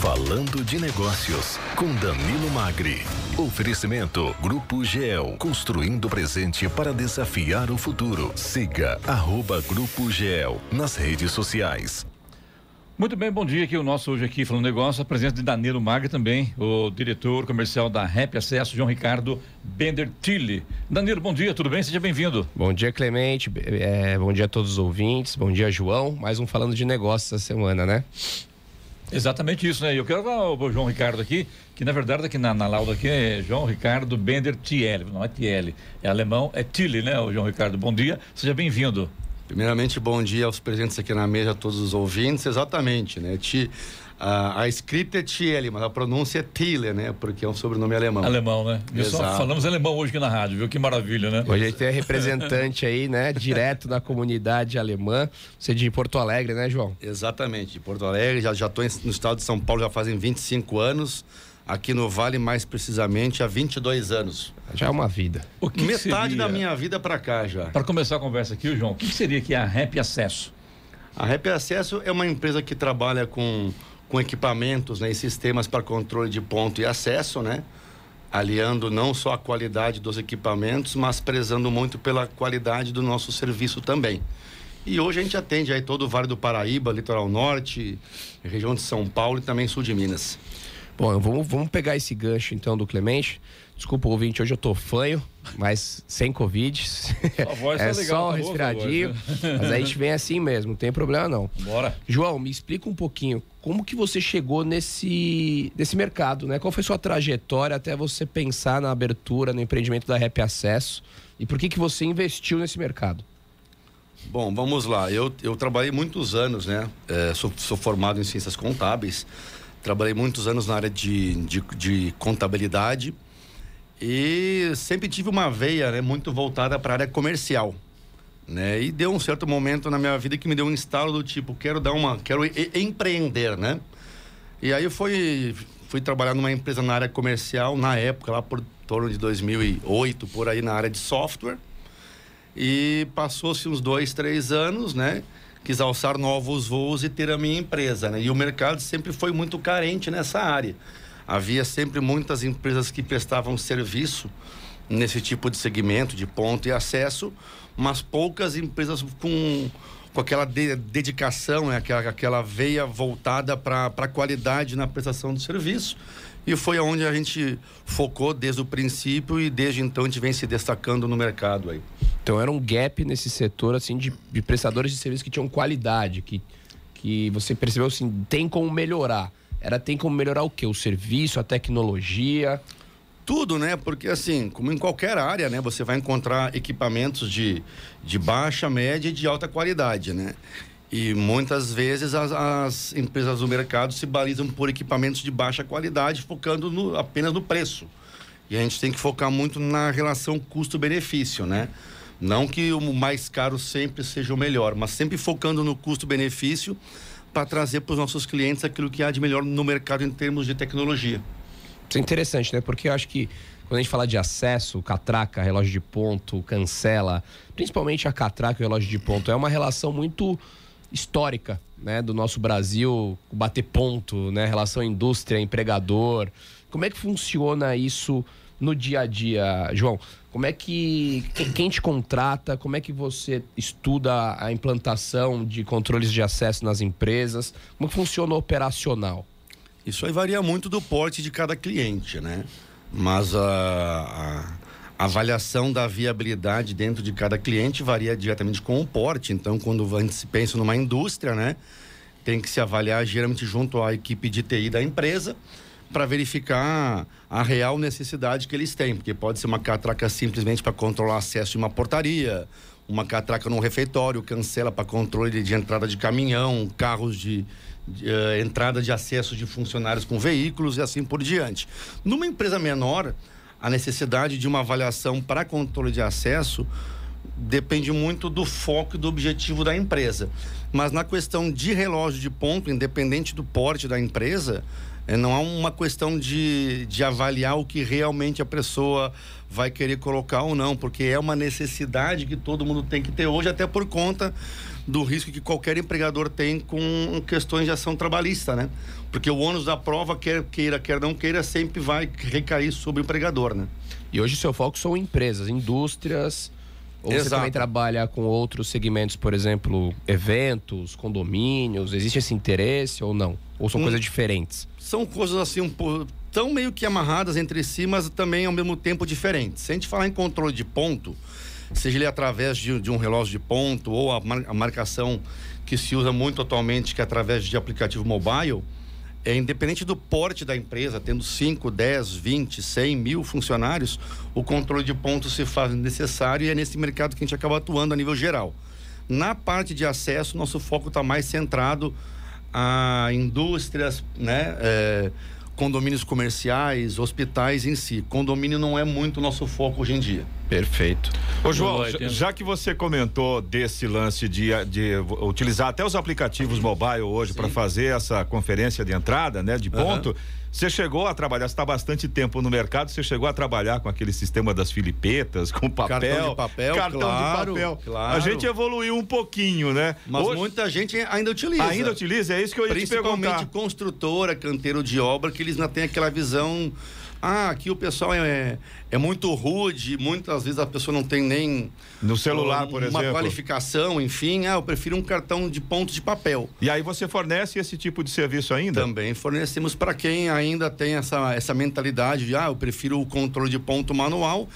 Falando de Negócios, com Danilo Magri. Oferecimento Grupo GEL, construindo o presente para desafiar o futuro. Siga arroba Grupo GEL nas redes sociais. Muito bem, bom dia aqui o nosso hoje aqui falando negócio, a presença de Danilo Magri também, o diretor comercial da Rap Acesso, João Ricardo Bender Tille. Danilo, bom dia, tudo bem? Seja bem-vindo. Bom dia, Clemente, é, bom dia a todos os ouvintes, bom dia, João. Mais um falando de negócios essa semana, né? Exatamente isso, né? Eu quero o João Ricardo aqui, que na verdade aqui na, na lauda aqui é João Ricardo Bender Tiel, não é Tiel, é alemão, é Tille, né, o João Ricardo? Bom dia, seja bem-vindo. Primeiramente, bom dia aos presentes aqui na mesa, a todos os ouvintes. Exatamente, né? Ti, a, a, escrita é Thiele, mas a pronúncia é Thiele, né? Porque é um sobrenome alemão. Alemão, né? Só falamos alemão hoje aqui na rádio, viu? Que maravilha, né? Hoje a gente tem representante aí, né? Direto da comunidade alemã. Você é de Porto Alegre, né, João? Exatamente, de Porto Alegre. Já estou no estado de São Paulo já fazem 25 anos aqui no Vale, mais precisamente, há 22 anos. Já é uma vida. O que Metade seria... da minha vida para cá já. Para começar a conversa aqui, João, o que seria que é a Rap Acesso? A Rap Acesso é uma empresa que trabalha com, com equipamentos né, e sistemas para controle de ponto e acesso, né? Aliando não só a qualidade dos equipamentos, mas prezando muito pela qualidade do nosso serviço também. E hoje a gente atende aí todo o Vale do Paraíba, Litoral Norte, região de São Paulo e também sul de Minas. Bom, vamos, vamos pegar esse gancho então do Clemente. Desculpa o ouvinte, hoje eu tô fanho, mas sem Covid. Tá é tá só um respiradinho. mas a gente vem assim mesmo, não tem problema não. Bora. João, me explica um pouquinho como que você chegou nesse, nesse mercado, né? Qual foi sua trajetória até você pensar na abertura, no empreendimento da Rap Acesso e por que que você investiu nesse mercado? Bom, vamos lá. Eu, eu trabalhei muitos anos, né? É, sou, sou formado em ciências contábeis. Trabalhei muitos anos na área de, de, de contabilidade e sempre tive uma veia né, muito voltada para a área comercial. Né? E deu um certo momento na minha vida que me deu um instalo do tipo, quero dar uma, quero empreender, né? E aí fui, fui trabalhar numa empresa na área comercial, na época, lá por torno de 2008, por aí na área de software. E passou-se uns dois, três anos, né? quis alçar novos voos e ter a minha empresa. Né? E o mercado sempre foi muito carente nessa área. Havia sempre muitas empresas que prestavam serviço nesse tipo de segmento, de ponto e acesso, mas poucas empresas com, com aquela de, dedicação, né? aquela, aquela veia voltada para a qualidade na prestação do serviço. E foi onde a gente focou desde o princípio e desde então a gente vem se destacando no mercado aí. Então era um gap nesse setor assim de, de prestadores de serviço que tinham qualidade, que, que você percebeu assim, tem como melhorar. Era tem como melhorar o que? O serviço, a tecnologia? Tudo, né? Porque assim, como em qualquer área, né? Você vai encontrar equipamentos de, de baixa, média e de alta qualidade, né? E muitas vezes as, as empresas do mercado se balizam por equipamentos de baixa qualidade, focando no, apenas no preço. E a gente tem que focar muito na relação custo-benefício, né? Não que o mais caro sempre seja o melhor, mas sempre focando no custo-benefício para trazer para os nossos clientes aquilo que há de melhor no mercado em termos de tecnologia. Isso é interessante, né? Porque eu acho que quando a gente fala de acesso, catraca, relógio de ponto, cancela, principalmente a catraca e o relógio de ponto, é uma relação muito histórica, né, do nosso Brasil, bater ponto, né, relação indústria, empregador. Como é que funciona isso no dia a dia, João? Como é que quem te contrata? Como é que você estuda a implantação de controles de acesso nas empresas? Como funciona o operacional? Isso aí varia muito do porte de cada cliente, né? Mas a, a, avaliação da viabilidade dentro de cada cliente varia diretamente com o porte. Então, quando a gente se pensa numa indústria, né? Tem que se avaliar geralmente junto à equipe de TI da empresa para verificar a real necessidade que eles têm, porque pode ser uma catraca simplesmente para controlar acesso de uma portaria, uma catraca num refeitório, cancela para controle de entrada de caminhão, carros de, de uh, entrada de acesso de funcionários com veículos e assim por diante. Numa empresa menor, a necessidade de uma avaliação para controle de acesso depende muito do foco e do objetivo da empresa. Mas na questão de relógio de ponto, independente do porte da empresa, não há uma questão de, de avaliar o que realmente a pessoa vai querer colocar ou não, porque é uma necessidade que todo mundo tem que ter hoje, até por conta do risco que qualquer empregador tem com questões de ação trabalhista, né? Porque o ônus da prova, quer queira, quer não queira, sempre vai recair sobre o empregador, né? E hoje o seu foco são empresas, indústrias, ou Exato. você também trabalha com outros segmentos, por exemplo, eventos, condomínios? Existe esse interesse ou não? Ou são hum, coisas diferentes? São coisas assim, um tão meio que amarradas entre si, mas também ao mesmo tempo diferentes. Se a gente falar em controle de ponto, seja ele através de, de um relógio de ponto ou a, mar, a marcação que se usa muito atualmente, que é através de aplicativo mobile, é, independente do porte da empresa, tendo 5, 10, 20, 100 mil funcionários, o controle de pontos se faz necessário e é nesse mercado que a gente acaba atuando a nível geral. Na parte de acesso, nosso foco está mais centrado a indústrias, né? É, condomínios comerciais, hospitais em si. Condomínio não é muito nosso foco hoje em dia. Perfeito. Ô, João, já que você comentou desse lance de, de utilizar até os aplicativos mobile hoje para fazer essa conferência de entrada, né, de ponto, uhum. Você chegou a trabalhar, você está bastante tempo no mercado, você chegou a trabalhar com aquele sistema das filipetas, com papel. Cartão de papel, cartão claro, de papel. Claro. A gente evoluiu um pouquinho, né? Mas Hoje, muita gente ainda utiliza. Ainda utiliza, é isso que eu ia te perguntar. Principalmente construtora, canteiro de obra, que eles ainda têm aquela visão ah, aqui o pessoal é, é muito rude, muitas vezes a pessoa não tem nem. No celular, por uma exemplo. Uma qualificação, enfim. Ah, eu prefiro um cartão de ponto de papel. E aí você fornece esse tipo de serviço ainda? Também fornecemos para quem ainda tem essa, essa mentalidade de, ah, eu prefiro o controle de ponto manual.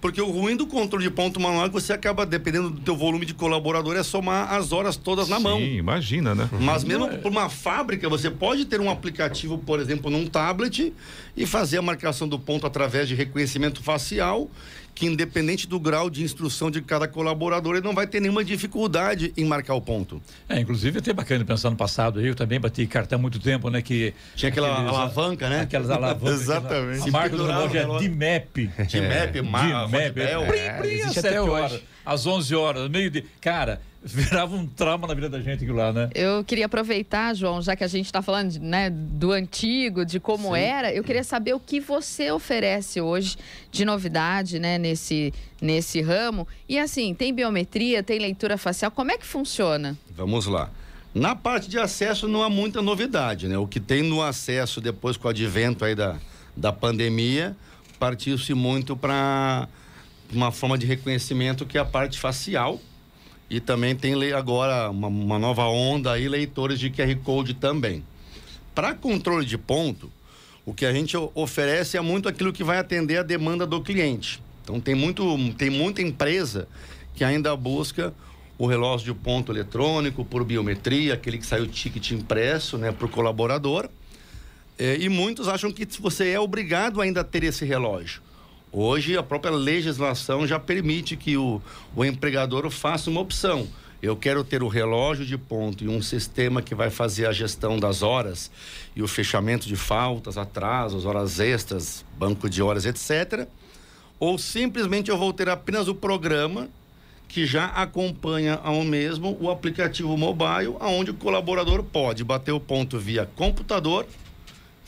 Porque o ruim do controle de ponto manual é que você acaba, dependendo do teu volume de colaborador, é somar as horas todas na Sim, mão. Sim, imagina, né? Mas mesmo por uma fábrica, você pode ter um aplicativo, por exemplo, num tablet e fazer a marcação do ponto através de reconhecimento facial que independente do grau de instrução de cada colaborador, ele não vai ter nenhuma dificuldade em marcar o ponto. É, inclusive até bacana pensar no passado, eu também bati cartão há muito tempo, né? Que tinha aquela aqueles, alavanca, né? Aquelas alavancas. Exatamente. Aquela, a marca do relógio é DMAP. DMAP, é. DMAP. É, prim, prim, até hoje. Às 11 horas, meio de... Cara, virava um trauma na vida da gente aquilo lá, né? Eu queria aproveitar, João, já que a gente está falando né, do antigo, de como Sim. era, eu queria saber o que você oferece hoje de novidade, né, nesse, nesse ramo. E assim, tem biometria, tem leitura facial, como é que funciona? Vamos lá. Na parte de acesso não há muita novidade, né? O que tem no acesso depois com o advento aí da, da pandemia, partiu-se muito para uma forma de reconhecimento que é a parte facial, e também tem agora uma, uma nova onda aí, leitores de QR Code também. Para controle de ponto, o que a gente oferece é muito aquilo que vai atender a demanda do cliente. Então tem, muito, tem muita empresa que ainda busca o relógio de ponto eletrônico por biometria, aquele que sai o ticket impresso né, para o colaborador. É, e muitos acham que você é obrigado ainda a ter esse relógio. Hoje, a própria legislação já permite que o, o empregador faça uma opção. Eu quero ter o relógio de ponto e um sistema que vai fazer a gestão das horas e o fechamento de faltas, atrasos, horas extras, banco de horas, etc. Ou simplesmente eu vou ter apenas o programa que já acompanha ao mesmo o aplicativo mobile, aonde o colaborador pode bater o ponto via computador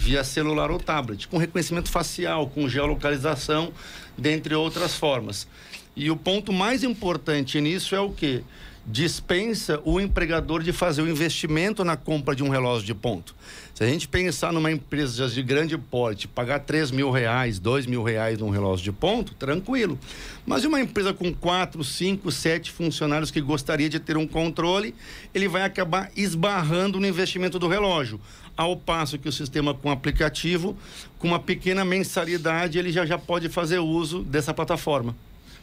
via celular ou tablet, com reconhecimento facial, com geolocalização, dentre outras formas. E o ponto mais importante nisso é o que? Dispensa o empregador de fazer o investimento na compra de um relógio de ponto. Se a gente pensar numa empresa de grande porte, pagar 3 mil reais, 2 mil reais num relógio de ponto, tranquilo. Mas uma empresa com 4, 5, 7 funcionários que gostaria de ter um controle, ele vai acabar esbarrando no investimento do relógio. Ao passo que o sistema com aplicativo, com uma pequena mensalidade, ele já, já pode fazer uso dessa plataforma.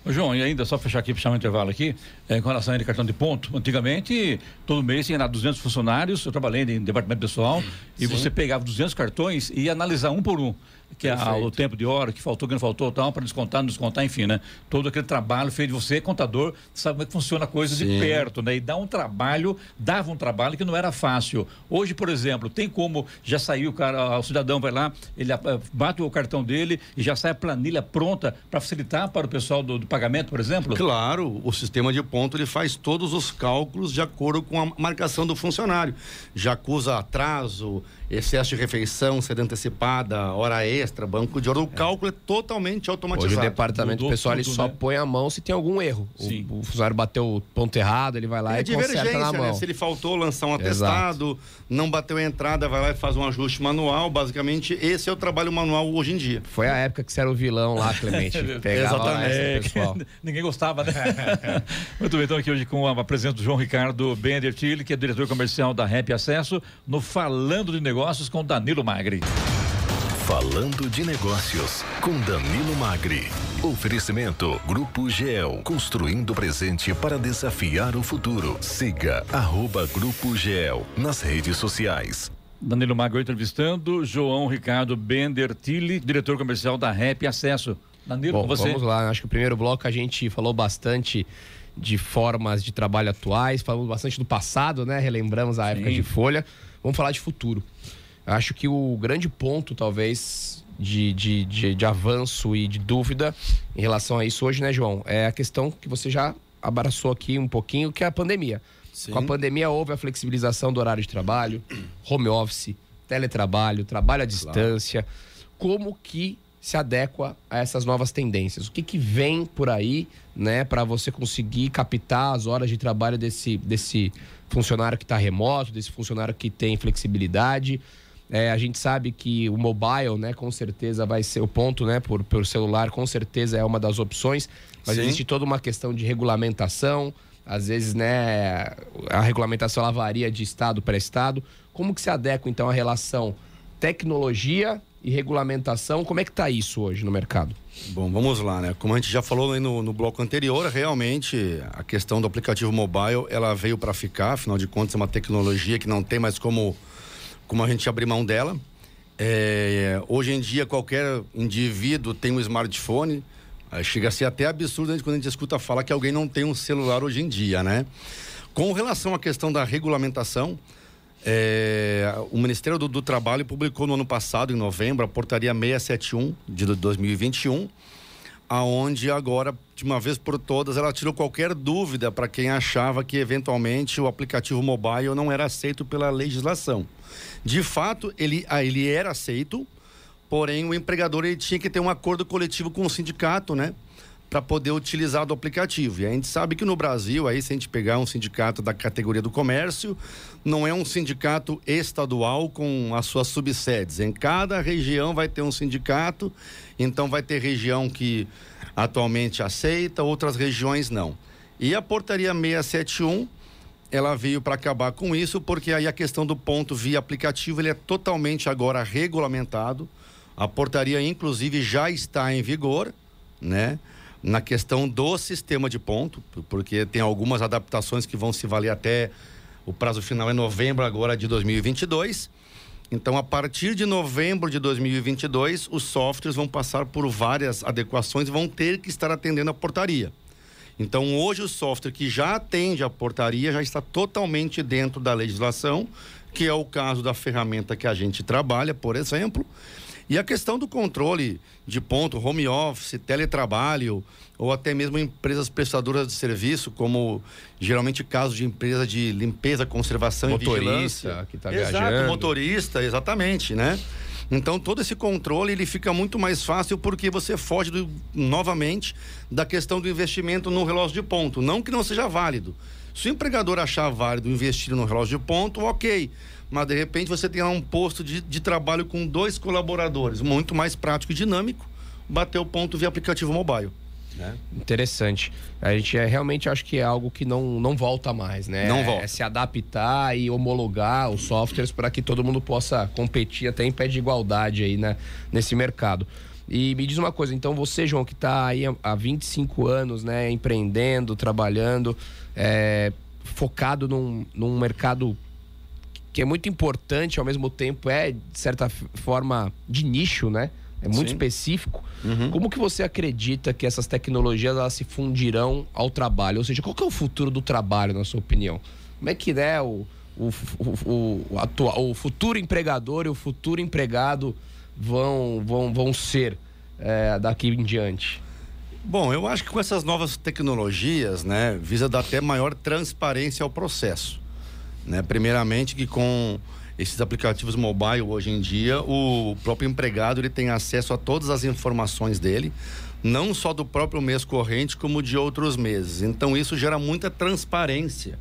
João, e ainda só fechar aqui, fechar um intervalo aqui, é, com relação a cartão de ponto. Antigamente, todo mês tinha 200 funcionários, eu trabalhei em departamento pessoal, e você pegava 200 cartões e ia analisar um por um que é o tempo de hora, que faltou, que não faltou, tal, para descontar, não descontar, enfim, né? Todo aquele trabalho feito de você, contador, sabe como é que funciona a coisa Sim. de perto, né? E dá um trabalho, dava um trabalho que não era fácil. Hoje, por exemplo, tem como já saiu o cara, o cidadão vai lá, ele bate o cartão dele e já sai a planilha pronta para facilitar para o pessoal do, do pagamento, por exemplo? Claro, o sistema de ponto ele faz todos os cálculos de acordo com a marcação do funcionário. Já acusa atraso, excesso de refeição, sede antecipada, hora extra, banco de hora. O é. cálculo é totalmente automatizado. Hoje o departamento Mudou pessoal ele só né? põe a mão se tem algum erro. O, o, funcionário bateu o ponto errado, ele vai lá é e conserta na né? mão. Né? Se ele faltou lançar um atestado, Exato. não bateu a entrada, vai lá e faz um ajuste manual. Basicamente, esse é o trabalho manual hoje em dia. Foi a época que você era o vilão lá, Clemente. Exatamente. É, ninguém gostava, né? Muito bem, então aqui hoje com a presença do João Ricardo Bender Tille, que é diretor comercial da Rap Acesso, no Falando de Negócios Negócios com Danilo Magri. Falando de Negócios com Danilo Magri. Oferecimento Grupo GEL, construindo o presente para desafiar o futuro. Siga arroba Grupo GEL nas redes sociais. Danilo Magri entrevistando João Ricardo Bender Tille, diretor comercial da Rap Acesso. Danilo, Bom, com você. Vamos lá, acho que o primeiro bloco a gente falou bastante de formas de trabalho atuais, falamos bastante do passado, né? Relembramos a Sim. época de Folha. Vamos falar de futuro. Acho que o grande ponto, talvez, de, de, de, de, avanço e de dúvida em relação a isso hoje, né, João? É a questão que você já abraçou aqui um pouquinho, que é a pandemia. Sim. Com a pandemia houve a flexibilização do horário de trabalho, home office, teletrabalho, trabalho à distância. Claro. Como que se adequa a essas novas tendências? O que, que vem por aí, né, para você conseguir captar as horas de trabalho desse, desse funcionário que está remoto, desse funcionário que tem flexibilidade? É, a gente sabe que o mobile, né, com certeza vai ser o ponto, né, por, por celular, com certeza é uma das opções, mas Sim. existe toda uma questão de regulamentação, às vezes, né, a regulamentação ela varia de estado para estado. Como que se adequa então a relação tecnologia e regulamentação? Como é que está isso hoje no mercado? Bom, vamos lá, né? Como a gente já falou no, no bloco anterior, realmente a questão do aplicativo mobile ela veio para ficar. Afinal de contas, é uma tecnologia que não tem mais como como a gente abrir mão dela. É, hoje em dia, qualquer indivíduo tem um smartphone. Chega a ser até absurdo quando a gente escuta falar que alguém não tem um celular hoje em dia, né? Com relação à questão da regulamentação, é, o Ministério do, do, Trabalho publicou no ano passado, em novembro, a portaria 671 de 2021, aonde agora, de uma vez por todas, ela tirou qualquer dúvida para quem achava que eventualmente o aplicativo mobile não era aceito pela legislação. De fato, ele, ah, ele era aceito, porém o empregador ele tinha que ter um acordo coletivo com o sindicato, né? Para poder utilizar do aplicativo. E a gente sabe que no Brasil, aí, se a gente pegar um sindicato da categoria do comércio, não é um sindicato estadual com as suas subsedes. Em cada região vai ter um sindicato, então vai ter região que atualmente aceita, outras regiões não. E a portaria 671 ela veio para acabar com isso, porque aí a questão do ponto via aplicativo ele é totalmente agora regulamentado. A portaria, inclusive, já está em vigor, né? Na questão do sistema de ponto, porque tem algumas adaptações que vão se valer até o prazo final é novembro agora de 2022. Então, a partir de novembro de 2022, os softwares vão passar por várias adequações e vão ter que estar atendendo a portaria. Então, hoje, o software que já atende a portaria já está totalmente dentro da legislação, que é o caso da ferramenta que a gente trabalha, por exemplo. E a questão do controle de ponto, home office, teletrabalho, ou até mesmo empresas prestadoras de serviço, como geralmente casos de empresa de limpeza, conservação motorista, e vigilância. Motorista que está viajando. motorista, exatamente, né? Então todo esse controle ele fica muito mais fácil porque você foge do, novamente da questão do investimento no relógio de ponto. Não que não seja válido. Se o empregador achar válido investir no relógio de ponto, ok. Mas de repente você tem lá um posto de, de trabalho com dois colaboradores, muito mais prático e dinâmico, bater o ponto via aplicativo mobile. Né? Interessante. A gente é, realmente acho que é algo que não, não volta mais, né? Não volta. É se adaptar e homologar os softwares para que todo mundo possa competir até em pé de igualdade aí né, nesse mercado. E me diz uma coisa, então você, João, que está aí há 25 anos, né, empreendendo, trabalhando, é, focado num, num mercado que é muito importante, ao mesmo tempo é, de certa forma, de nicho, né? é muito Sim. específico. Uhum. Como que você acredita que essas tecnologias elas se fundirão ao trabalho? Ou seja, qual que é o futuro do trabalho, na sua opinião? Como é que é o, o, o, o, atual, o futuro empregador e o futuro empregado vão, vão, vão ser é, daqui em diante? Bom, eu acho que com essas novas tecnologias, né, visa dar até maior transparência ao processo. Né? Primeiramente que com esses aplicativos mobile hoje em dia, o próprio empregado ele tem acesso a todas as informações dele, não só do próprio mês corrente, como de outros meses. Então isso gera muita transparência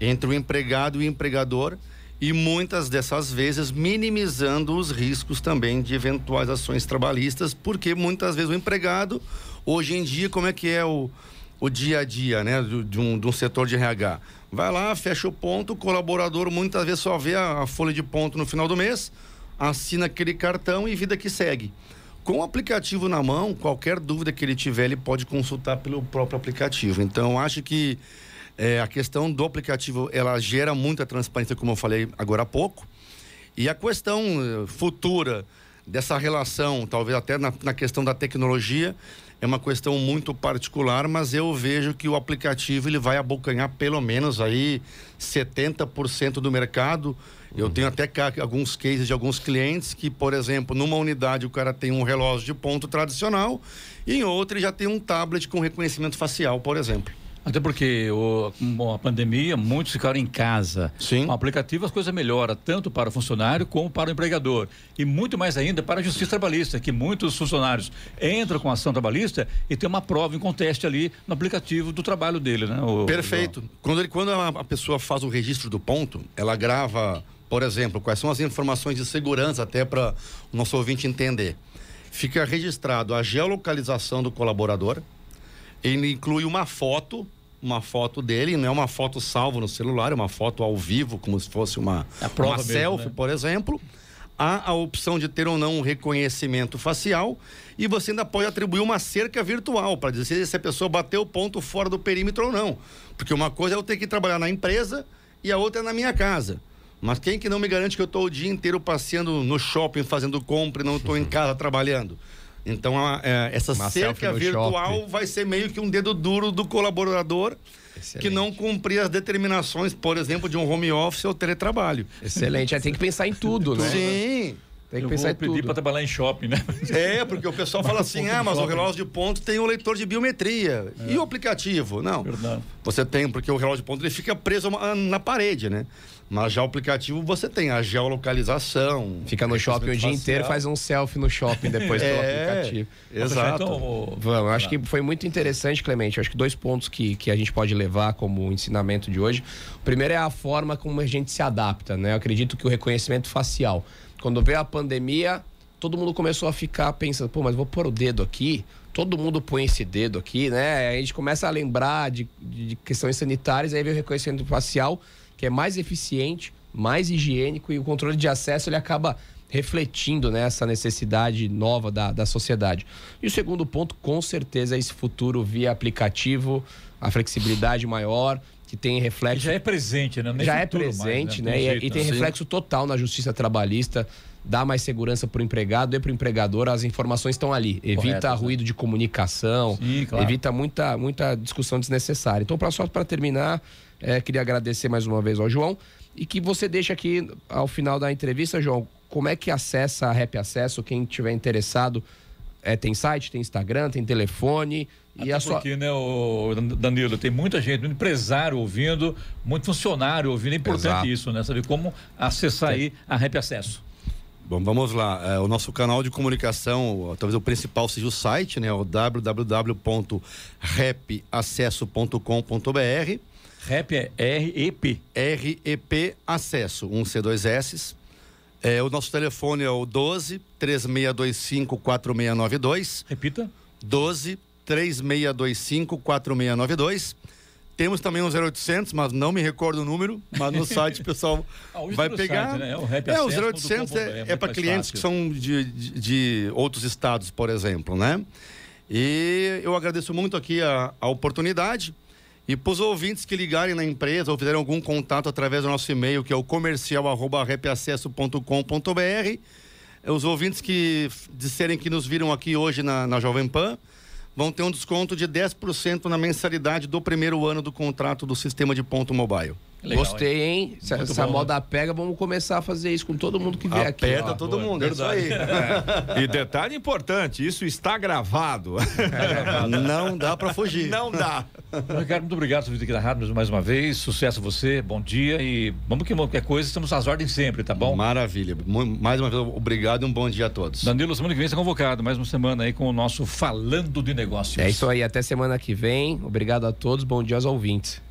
entre o empregado e o empregador e muitas dessas vezes minimizando os riscos também de eventuais ações trabalhistas, porque muitas vezes o empregado, hoje em dia, como é que é o, o dia a dia, né, de um, de um setor de RH? Vai lá, fecha o ponto, o colaborador muitas vezes só vê a, a folha de ponto no final do mês, assina aquele cartão e vida que segue. Com o aplicativo na mão, qualquer dúvida que ele tiver, ele pode consultar pelo próprio aplicativo. Então, acho que é, a questão do aplicativo, ela gera muita transparência, como eu falei agora há pouco. E a questão eh, futura dessa relação, talvez até na, na questão da tecnologia, é uma questão muito particular, mas eu vejo que o aplicativo ele vai abocanhar pelo menos aí 70% do mercado. Eu tenho até alguns cases de alguns clientes que, por exemplo, numa unidade o cara tem um relógio de ponto tradicional e em outra ele já tem um tablet com reconhecimento facial, por exemplo. Até porque o, com a pandemia, muitos ficaram em casa. Sim. Com o aplicativo, as coisas melhoram, tanto para o funcionário como para o empregador. E muito mais ainda para a justiça trabalhista, que muitos funcionários entram com a ação trabalhista e tem uma prova em conteste ali no aplicativo do trabalho dele, né? O, Perfeito. O... Quando, ele, quando a pessoa faz o registro do ponto, ela grava, por exemplo, quais são as informações de segurança, até para o nosso ouvinte entender. Fica registrado a geolocalização do colaborador ele inclui uma foto, uma foto dele, não é uma foto salva no celular, é uma foto ao vivo, como se fosse uma, uma mesmo, selfie, né? por exemplo. Há a opção de ter ou não um reconhecimento facial e você ainda pode atribuir uma cerca virtual para dizer se a pessoa bateu o ponto fora do perímetro ou não. Porque uma coisa é eu ter que trabalhar na empresa e a outra é na minha casa. Mas quem que não me garante que eu estou o dia inteiro passeando no shopping fazendo compra e não estou em casa trabalhando? Então, a, é, essa Uma cerca virtual shopping. vai ser meio que um dedo duro do colaborador Excelente. que não cumprir as determinações, por exemplo, de um home office ou teletrabalho. Excelente. tem que pensar em tudo, né? Sim. Tem que eu pensar vou pedir tudo. para trabalhar em shopping, né? É, porque o pessoal fala assim: ah, mas o relógio de ponto tem um leitor de biometria. É. E o aplicativo? Não. Verdade. Você tem, porque o relógio de ponto ele fica preso na parede, né? Mas já o aplicativo você tem a geolocalização. Fica no shopping o dia facial. inteiro faz um selfie no shopping depois é, pelo aplicativo. Exato. Então, Vamos, acho que foi muito interessante, Clemente. Acho que dois pontos que, que a gente pode levar como ensinamento de hoje. O primeiro é a forma como a gente se adapta, né? Eu acredito que o reconhecimento facial. Quando veio a pandemia, todo mundo começou a ficar pensando, pô, mas vou pôr o dedo aqui, todo mundo põe esse dedo aqui, né? Aí a gente começa a lembrar de, de questões sanitárias, aí veio o reconhecimento facial que é mais eficiente, mais higiênico e o controle de acesso ele acaba refletindo nessa né, necessidade nova da, da sociedade. E o segundo ponto, com certeza, é esse futuro via aplicativo, a flexibilidade maior, que tem reflexo. Já é presente, né? Nem já é presente, mais, né? né? E, e, tem reflexo total na justiça trabalhista, dá mais segurança para o empregado e para o empregador, as informações estão ali. Evita Correto, ruído né? de comunicação, Sim, claro. evita muita, muita discussão desnecessária. Então, só para terminar, é, queria agradecer mais uma vez ao João e que você deixe aqui ao final da entrevista, João, como é que acessa a Rap Acesso, quem tiver interessado. É, tem site, tem Instagram, tem telefone. Até e a sua... porque, né, o Danilo, tem muita gente, muito empresário ouvindo, muito funcionário ouvindo. É importante Exato. isso, né? Saber como acessar aí a Rap Acesso. Bom, vamos lá. É, o nosso canal de comunicação, talvez o principal seja o site, né? O www.repacesso.com.br Rap é R-E-P. R-E-P Acesso, um C2S. É, o nosso telefone é o 12 3625 4692. Repita. 12 3625 4692. Temos também um 0800, mas não me recordo o número, mas no site o pessoal ah, vai pegar. Site, né? É o, é, o 0800 é, é para clientes fácil. que são de, de, de, outros estados, por exemplo, né? E eu agradeço muito aqui a, a oportunidade. E para os ouvintes que ligarem na empresa ou fizerem algum contato através do nosso e-mail, que é o comercial.repacesso.com.br, os ouvintes que disserem que nos viram aqui hoje na, na Jovem Pan vão ter um desconto de 10% na mensalidade do primeiro ano do contrato do sistema de ponto mobile. Legal, Gostei, hein? Se essa bom, moda né? pega, vamos começar a fazer isso com todo mundo que vier aqui. Aperta todo Boa, mundo, é isso aí. É. E detalhe importante, isso está gravado. É, não dá para fugir. Não dá. Ricardo, muito obrigado por vir aqui na rádio mais uma vez. Sucesso a você, bom dia e vamos que qualquer coisa, estamos às ordens sempre, tá bom? Maravilha. Mais uma vez, obrigado e um bom dia a todos. Danilo, semana que vem está convocado, mais uma semana aí com o nosso Falando de Negócios. É isso aí, até semana que vem. Obrigado a todos, bom dia aos ouvintes.